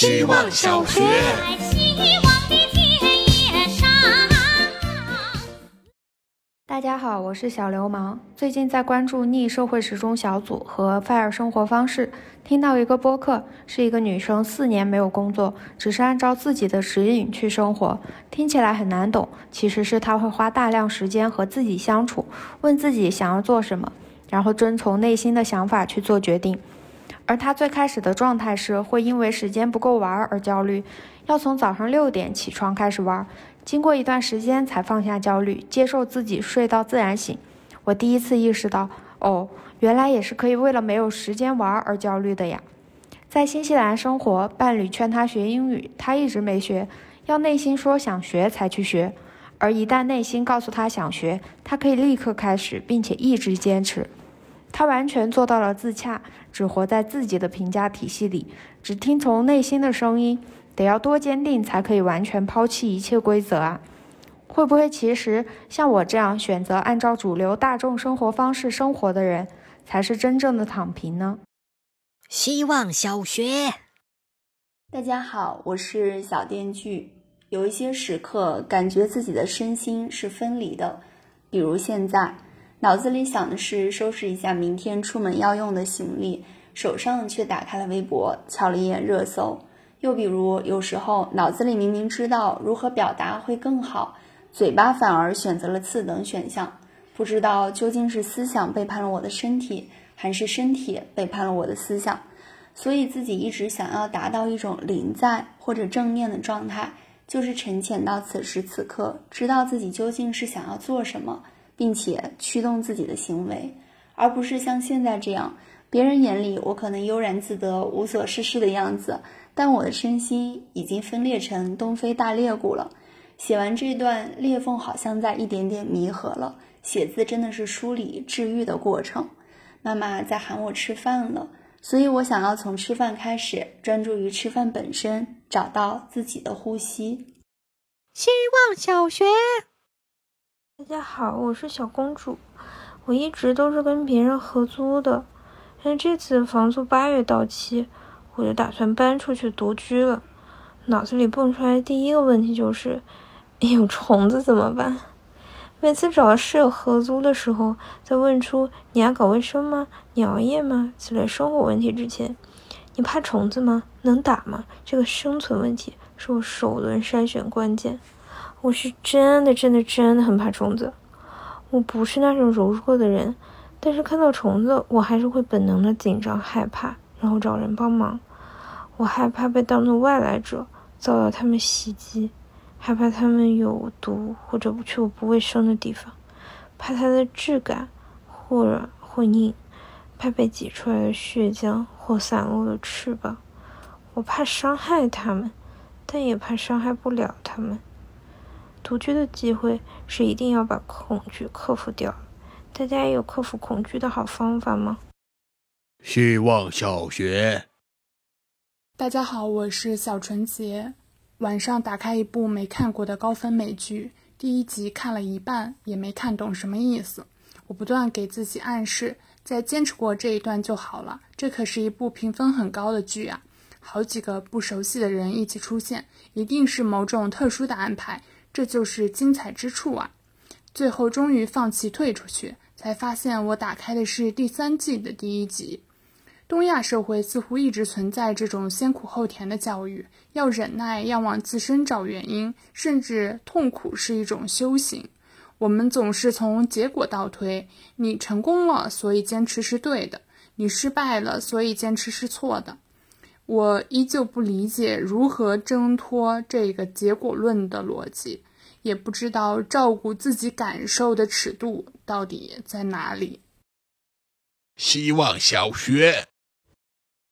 希望小学。大家好，我是小流氓。最近在关注逆社会时钟小组和 Fire 生活方式，听到一个播客，是一个女生四年没有工作，只是按照自己的指引去生活，听起来很难懂。其实是她会花大量时间和自己相处，问自己想要做什么，然后遵从内心的想法去做决定。而他最开始的状态是会因为时间不够玩而焦虑，要从早上六点起床开始玩。经过一段时间才放下焦虑，接受自己睡到自然醒。我第一次意识到，哦，原来也是可以为了没有时间玩而焦虑的呀。在新西兰生活，伴侣劝他学英语，他一直没学，要内心说想学才去学。而一旦内心告诉他想学，他可以立刻开始，并且一直坚持。他完全做到了自洽，只活在自己的评价体系里，只听从内心的声音。得要多坚定，才可以完全抛弃一切规则啊！会不会其实像我这样选择按照主流大众生活方式生活的人，才是真正的躺平呢？希望小学，大家好，我是小电锯。有一些时刻，感觉自己的身心是分离的，比如现在，脑子里想的是收拾一下明天出门要用的行李，手上却打开了微博，瞧了一眼热搜。又比如，有时候脑子里明明知道如何表达会更好，嘴巴反而选择了次等选项，不知道究竟是思想背叛了我的身体，还是身体背叛了我的思想。所以自己一直想要达到一种临在或者正念的状态，就是沉潜到此时此刻，知道自己究竟是想要做什么，并且驱动自己的行为，而不是像现在这样，别人眼里我可能悠然自得、无所事事的样子。但我的身心已经分裂成东非大裂谷了。写完这段，裂缝好像在一点点弥合了。写字真的是梳理治愈的过程。妈妈在喊我吃饭了，所以我想要从吃饭开始，专注于吃饭本身，找到自己的呼吸。希望小学，大家好，我是小公主。我一直都是跟别人合租的，但这次房租八月到期。我就打算搬出去独居了，脑子里蹦出来第一个问题就是，有虫子怎么办？每次找室友合租的时候，在问出“你爱搞卫生吗？你熬夜吗？”此类生活问题之前，你怕虫子吗？能打吗？这个生存问题是我首轮筛选关键。我是真的真的真的很怕虫子，我不是那种柔弱的人，但是看到虫子，我还是会本能的紧张害怕，然后找人帮忙。我害怕被当作外来者遭到他们袭击，害怕他们有毒或者不去我不卫生的地方，怕它的质感或软或硬，怕被挤出来的血浆或散落的翅膀。我怕伤害他们，但也怕伤害不了他们。独居的机会是一定要把恐惧克服掉。大家有克服恐惧的好方法吗？希望小学。大家好，我是小纯洁。晚上打开一部没看过的高分美剧，第一集看了一半，也没看懂什么意思。我不断给自己暗示，再坚持过这一段就好了。这可是一部评分很高的剧啊！好几个不熟悉的人一起出现，一定是某种特殊的安排，这就是精彩之处啊！最后终于放弃退出去，才发现我打开的是第三季的第一集。东亚社会似乎一直存在这种先苦后甜的教育，要忍耐，要往自身找原因，甚至痛苦是一种修行。我们总是从结果倒推：你成功了，所以坚持是对的；你失败了，所以坚持是错的。我依旧不理解如何挣脱这个结果论的逻辑，也不知道照顾自己感受的尺度到底在哪里。希望小学。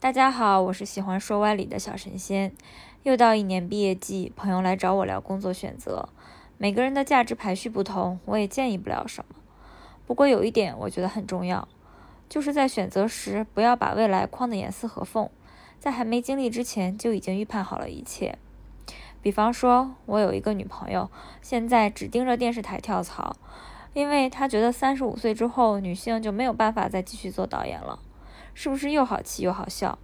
大家好，我是喜欢说歪理的小神仙。又到一年毕业季，朋友来找我聊工作选择。每个人的价值排序不同，我也建议不了什么。不过有一点我觉得很重要，就是在选择时不要把未来框得严丝合缝，在还没经历之前就已经预判好了一切。比方说，我有一个女朋友，现在只盯着电视台跳槽，因为她觉得三十五岁之后女性就没有办法再继续做导演了。是不是又好气又好笑？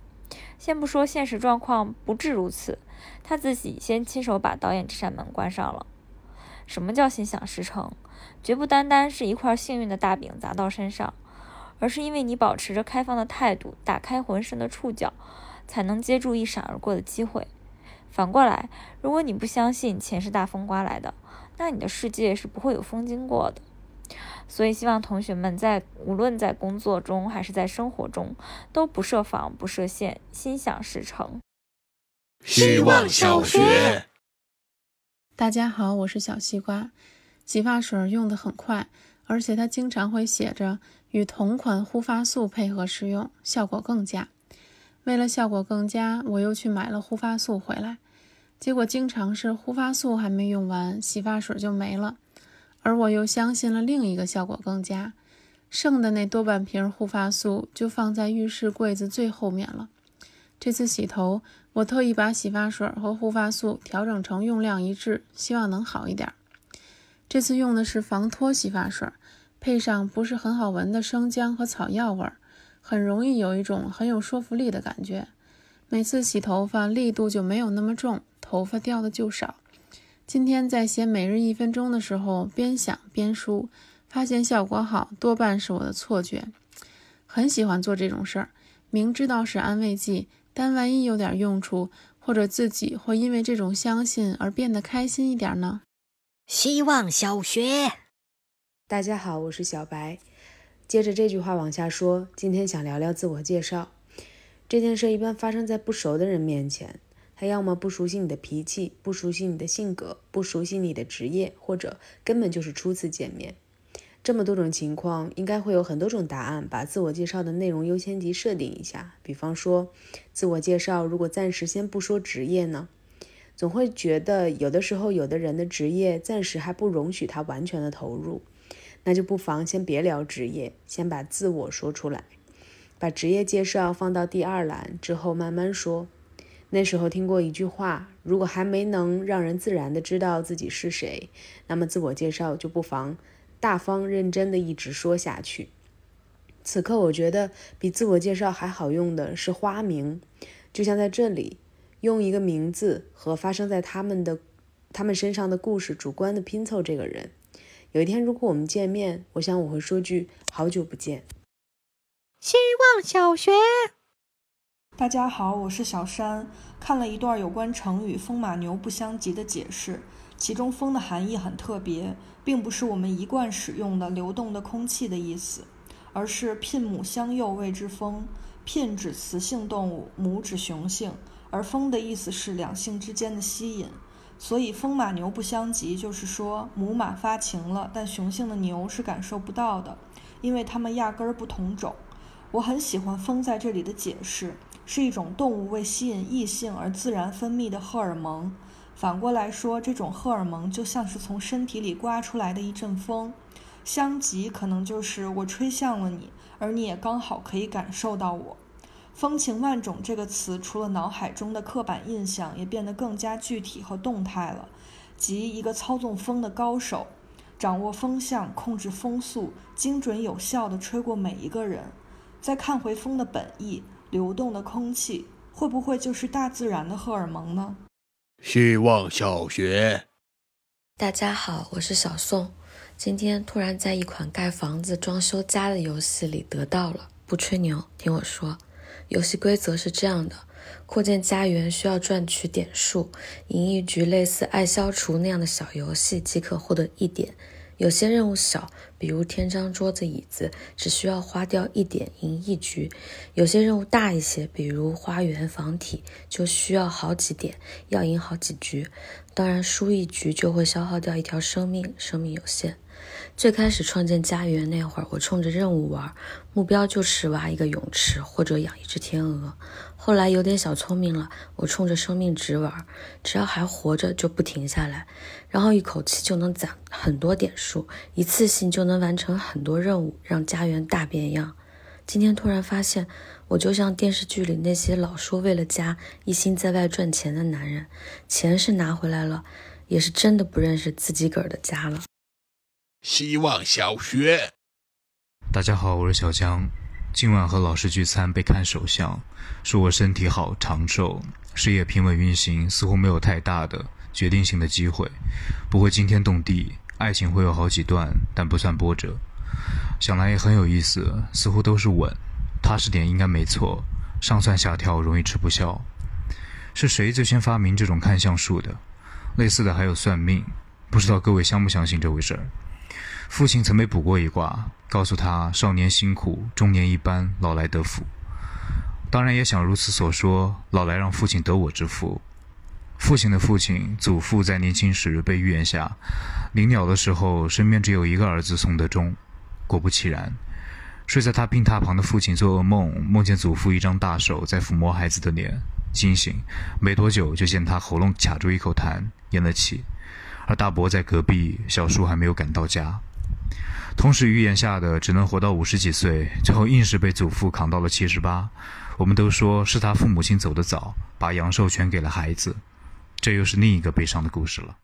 先不说现实状况不至如此，她自己先亲手把导演这扇门关上了。什么叫心想事成？绝不单单是一块幸运的大饼砸到身上，而是因为你保持着开放的态度，打开浑身的触角，才能接住一闪而过的机会。反过来，如果你不相信钱是大风刮来的，那你的世界是不会有风经过的。所以，希望同学们在无论在工作中还是在生活中，都不设防、不设限，心想事成。希望小学。大家好，我是小西瓜。洗发水用的很快，而且它经常会写着与同款护发素配合使用，效果更佳。为了效果更佳，我又去买了护发素回来。结果经常是护发素还没用完，洗发水就没了。而我又相信了另一个效果更佳，剩的那多半瓶护发素就放在浴室柜子最后面了。这次洗头，我特意把洗发水和护发素调整成用量一致，希望能好一点。这次用的是防脱洗发水，配上不是很好闻的生姜和草药味儿，很容易有一种很有说服力的感觉。每次洗头发力度就没有那么重，头发掉的就少。今天在写每日一分钟的时候，边想边梳，发现效果好多半是我的错觉。很喜欢做这种事儿，明知道是安慰剂，但万一有点用处，或者自己会因为这种相信而变得开心一点呢？希望小学。大家好，我是小白。接着这句话往下说，今天想聊聊自我介绍。这件事一般发生在不熟的人面前。他要么不熟悉你的脾气，不熟悉你的性格，不熟悉你的职业，或者根本就是初次见面。这么多种情况，应该会有很多种答案。把自我介绍的内容优先级设定一下，比方说，自我介绍如果暂时先不说职业呢？总会觉得有的时候有的人的职业暂时还不容许他完全的投入，那就不妨先别聊职业，先把自我说出来，把职业介绍放到第二栏之后慢慢说。那时候听过一句话：如果还没能让人自然的知道自己是谁，那么自我介绍就不妨大方认真的一直说下去。此刻我觉得比自我介绍还好用的是花名，就像在这里用一个名字和发生在他们的他们身上的故事主观的拼凑这个人。有一天如果我们见面，我想我会说句好久不见。希望小学。大家好，我是小山。看了一段有关成语“风马牛不相及”的解释，其中“风”的含义很特别，并不是我们一贯使用的流动的空气的意思，而是牝母相诱谓之风。牝指雌性动物，母指雄性，而风的意思是两性之间的吸引。所以“风马牛不相及”就是说母马发情了，但雄性的牛是感受不到的，因为它们压根儿不同种。我很喜欢“风”在这里的解释。是一种动物为吸引异性而自然分泌的荷尔蒙。反过来说，这种荷尔蒙就像是从身体里刮出来的一阵风。相及可能就是我吹向了你，而你也刚好可以感受到我。风情万种这个词，除了脑海中的刻板印象，也变得更加具体和动态了，即一个操纵风的高手，掌握风向，控制风速，精准有效地吹过每一个人。再看回风的本意。流动的空气会不会就是大自然的荷尔蒙呢？希望小学，大家好，我是小宋。今天突然在一款盖房子、装修家的游戏里得到了，不吹牛，听我说。游戏规则是这样的：扩建家园需要赚取点数，赢一局类似爱消除那样的小游戏即可获得一点。有些任务小，比如添张桌子椅子，只需要花掉一点赢一局；有些任务大一些，比如花园房体，就需要好几点，要赢好几局。当然，输一局就会消耗掉一条生命，生命有限。最开始创建家园那会儿，我冲着任务玩，目标就是挖一个泳池或者养一只天鹅。后来有点小聪明了，我冲着生命值玩，只要还活着就不停下来，然后一口气就能攒很多点数，一次性就能能完成很多任务，让家园大变样。今天突然发现，我就像电视剧里那些老说为了家一心在外赚钱的男人，钱是拿回来了，也是真的不认识自己个儿的家了。希望小学，大家好，我是小江。今晚和老师聚餐，被看手相，说我身体好，长寿，事业平稳运行，似乎没有太大的决定性的机会，不会惊天动地，爱情会有好几段，但不算波折。想来也很有意思，似乎都是稳，踏实点应该没错。上蹿下跳容易吃不消。是谁最先发明这种看相术的？类似的还有算命，不知道各位相不相信这回事儿。父亲曾被卜过一卦，告诉他少年辛苦，中年一般，老来得福。当然也想如此所说，老来让父亲得我之福。父亲的父亲祖父在年轻时被预言下，临了的时候身边只有一个儿子宋德忠。果不其然，睡在他病榻旁的父亲做噩梦，梦见祖父一张大手在抚摸孩子的脸。惊醒，没多久就见他喉咙卡住一口痰，咽了气。而大伯在隔壁，小叔还没有赶到家。同时预言下的只能活到五十几岁，最后硬是被祖父扛到了七十八。我们都说是他父母亲走得早，把阳寿全给了孩子。这又是另一个悲伤的故事了。